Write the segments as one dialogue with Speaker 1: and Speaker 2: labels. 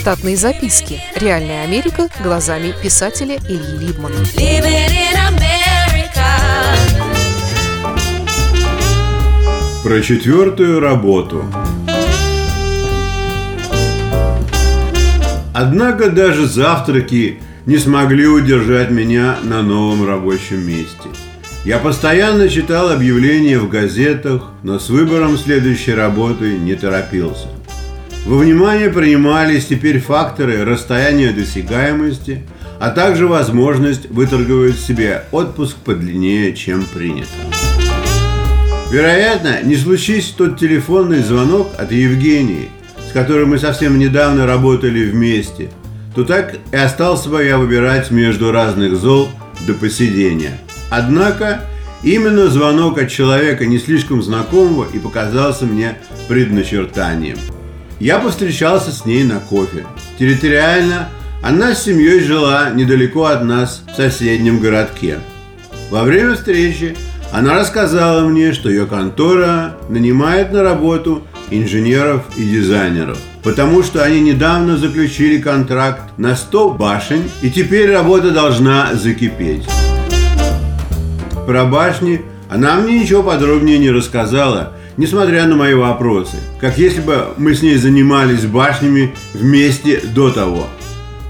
Speaker 1: Штатные записки. Реальная Америка глазами писателя Ильи Либмана.
Speaker 2: Про четвертую работу. Однако даже завтраки не смогли удержать меня на новом рабочем месте. Я постоянно читал объявления в газетах, но с выбором следующей работы не торопился. Во внимание принимались теперь факторы расстояния досягаемости, а также возможность выторговать себе отпуск подлиннее, чем принято. Вероятно, не случись тот телефонный звонок от Евгении, с которой мы совсем недавно работали вместе, то так и остался бы я выбирать между разных зол до посидения. Однако, именно звонок от человека не слишком знакомого и показался мне предначертанием – я повстречался с ней на кофе. Территориально она с семьей жила недалеко от нас в соседнем городке. Во время встречи она рассказала мне, что ее контора нанимает на работу инженеров и дизайнеров, потому что они недавно заключили контракт на 100 башен, и теперь работа должна закипеть. Про башни она мне ничего подробнее не рассказала, несмотря на мои вопросы, как если бы мы с ней занимались башнями вместе до того.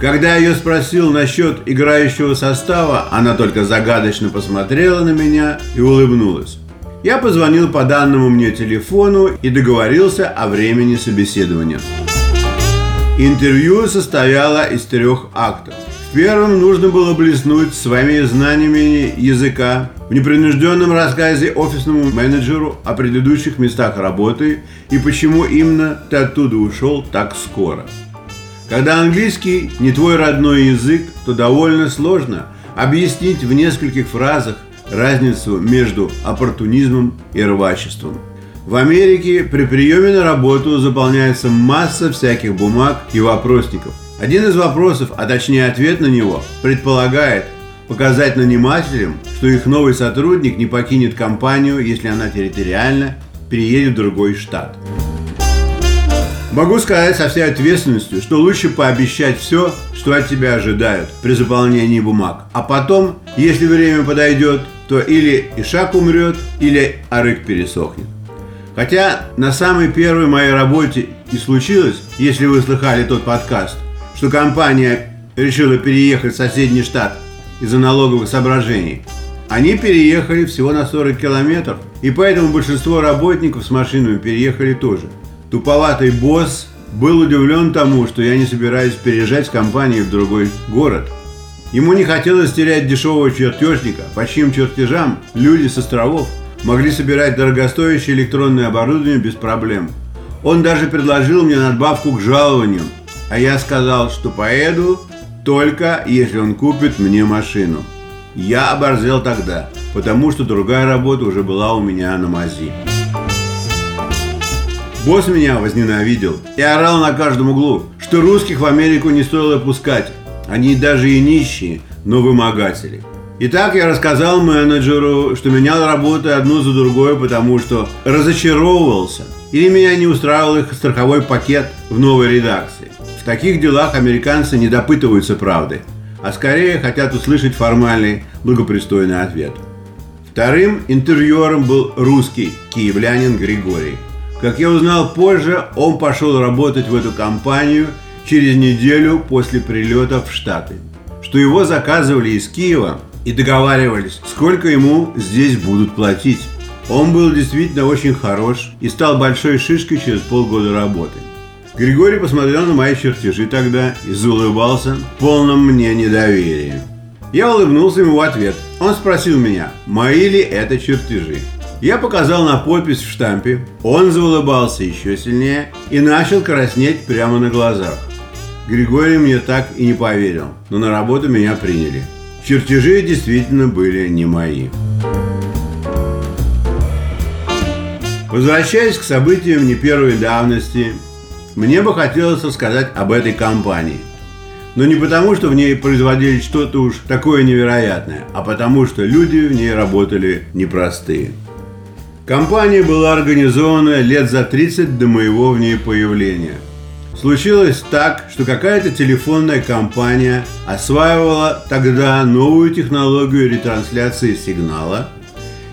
Speaker 2: Когда я ее спросил насчет играющего состава, она только загадочно посмотрела на меня и улыбнулась. Я позвонил по данному мне телефону и договорился о времени собеседования. Интервью состояло из трех актов. В первом нужно было блеснуть своими знаниями языка, в непринужденном рассказе офисному менеджеру о предыдущих местах работы и почему именно ты оттуда ушел так скоро. Когда английский не твой родной язык, то довольно сложно объяснить в нескольких фразах разницу между оппортунизмом и рвачеством. В Америке при приеме на работу заполняется масса всяких бумаг и вопросников, один из вопросов, а точнее ответ на него, предполагает показать нанимателям, что их новый сотрудник не покинет компанию, если она территориально переедет в другой штат. Могу сказать со всей ответственностью, что лучше пообещать все, что от тебя ожидают при заполнении бумаг. А потом, если время подойдет, то или Ишак умрет, или Арык пересохнет. Хотя на самой первой моей работе и случилось, если вы слыхали тот подкаст, что компания решила переехать в соседний штат из-за налоговых соображений. Они переехали всего на 40 километров, и поэтому большинство работников с машинами переехали тоже. Туповатый босс был удивлен тому, что я не собираюсь переезжать с компанией в другой город. Ему не хотелось терять дешевого чертежника, по чьим чертежам люди с островов могли собирать дорогостоящее электронное оборудование без проблем. Он даже предложил мне надбавку к жалованию – а я сказал, что поеду только если он купит мне машину. Я оборзел тогда, потому что другая работа уже была у меня на мази. Босс меня возненавидел и орал на каждом углу, что русских в Америку не стоило пускать. Они даже и нищие, но вымогатели. Итак, я рассказал менеджеру, что менял работы одну за другой, потому что разочаровывался. Или меня не устраивал их страховой пакет в новой редакции. В таких делах американцы не допытываются правды, а скорее хотят услышать формальный, благопристойный ответ. Вторым интервьюером был русский киевлянин Григорий. Как я узнал позже, он пошел работать в эту компанию через неделю после прилета в Штаты. Что его заказывали из Киева и договаривались, сколько ему здесь будут платить. Он был действительно очень хорош и стал большой шишкой через полгода работы. Григорий посмотрел на мои чертежи тогда и заулыбался в полном мне недоверии. Я улыбнулся ему в ответ. Он спросил меня, мои ли это чертежи. Я показал на подпись в штампе, он заулыбался еще сильнее и начал краснеть прямо на глазах. Григорий мне так и не поверил, но на работу меня приняли. Чертежи действительно были не мои. Возвращаясь к событиям не первой давности, мне бы хотелось рассказать об этой компании. Но не потому, что в ней производили что-то уж такое невероятное, а потому, что люди в ней работали непростые. Компания была организована лет за 30 до моего в ней появления. Случилось так, что какая-то телефонная компания осваивала тогда новую технологию ретрансляции сигнала,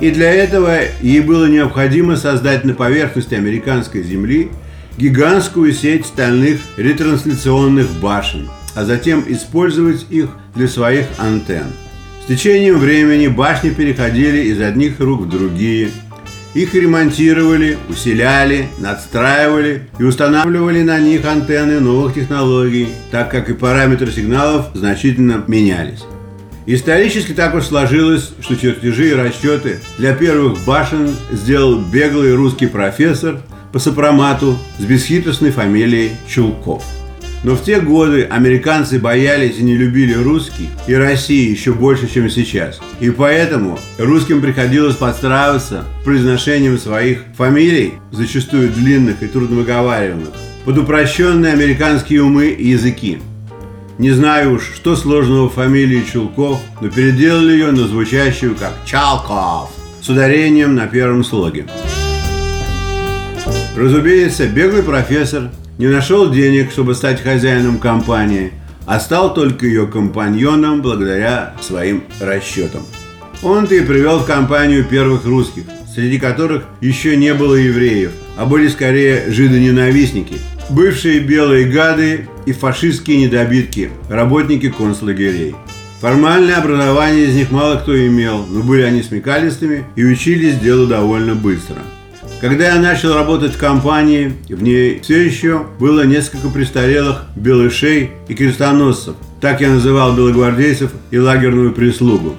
Speaker 2: и для этого ей было необходимо создать на поверхности американской земли гигантскую сеть стальных ретрансляционных башен, а затем использовать их для своих антенн. С течением времени башни переходили из одних рук в другие – их ремонтировали, усиляли, надстраивали и устанавливали на них антенны новых технологий, так как и параметры сигналов значительно менялись. Исторически так уж сложилось, что чертежи и расчеты для первых башен сделал беглый русский профессор по сопромату с бесхитростной фамилией Чулков – но в те годы американцы боялись и не любили русских и России еще больше, чем сейчас. И поэтому русским приходилось подстраиваться произношением своих фамилий, зачастую длинных и трудновыговариваемых, под упрощенные американские умы и языки. Не знаю уж, что сложного в фамилии Чулков, но переделали ее на звучащую как Чалков с ударением на первом слоге. Разумеется, беглый профессор не нашел денег, чтобы стать хозяином компании, а стал только ее компаньоном благодаря своим расчетам. Он-то и привел в компанию первых русских, среди которых еще не было евреев, а были скорее жидоненавистники, бывшие белые гады и фашистские недобитки, работники концлагерей. Формальное образование из них мало кто имел, но были они смекалистыми и учились делу довольно быстро – когда я начал работать в компании, в ней все еще было несколько престарелых белышей и крестоносцев. Так я называл белогвардейцев и лагерную прислугу.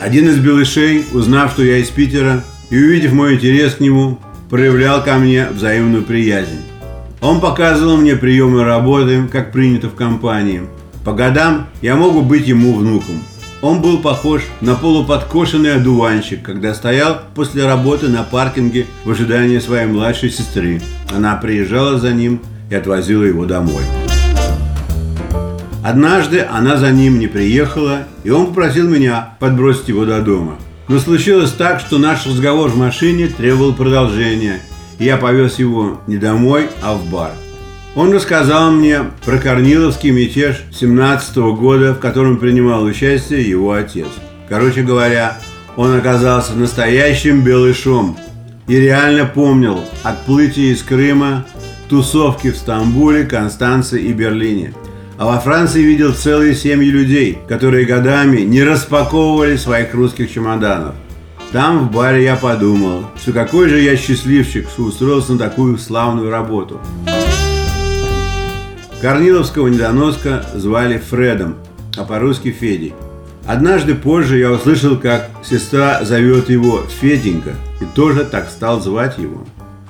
Speaker 2: Один из белышей, узнав, что я из Питера, и увидев мой интерес к нему, проявлял ко мне взаимную приязнь. Он показывал мне приемы работы, как принято в компании. По годам я могу быть ему внуком. Он был похож на полуподкошенный одуванчик, когда стоял после работы на паркинге в ожидании своей младшей сестры. Она приезжала за ним и отвозила его домой. Однажды она за ним не приехала, и он попросил меня подбросить его до дома. Но случилось так, что наш разговор в машине требовал продолжения, и я повез его не домой, а в бар – он рассказал мне про Корниловский мятеж 17 года, в котором принимал участие его отец. Короче говоря, он оказался настоящим белышом и реально помнил отплытие из Крыма, тусовки в Стамбуле, Констанции и Берлине. А во Франции видел целые семьи людей, которые годами не распаковывали своих русских чемоданов. Там в баре я подумал, что какой же я счастливчик, что устроился на такую славную работу. Корниловского недоноска звали Фредом, а по-русски Федей. Однажды позже я услышал, как сестра зовет его Феденька, и тоже так стал звать его.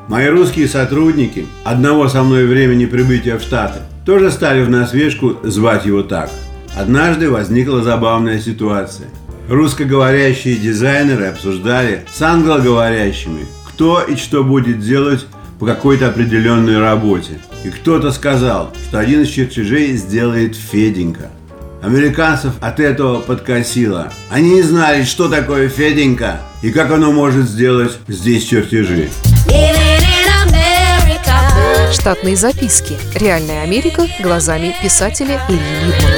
Speaker 2: Мои русские сотрудники одного со мной времени прибытия в Штаты тоже стали в насвежку звать его так. Однажды возникла забавная ситуация. Русскоговорящие дизайнеры обсуждали с англоговорящими, кто и что будет делать по какой-то определенной работе. И кто-то сказал, что один из чертежей сделает Феденька. Американцев от этого подкосило. Они не знали, что такое Феденька и как оно может сделать здесь чертежи.
Speaker 1: Штатные записки. Реальная Америка глазами писателя Ильи Либмана.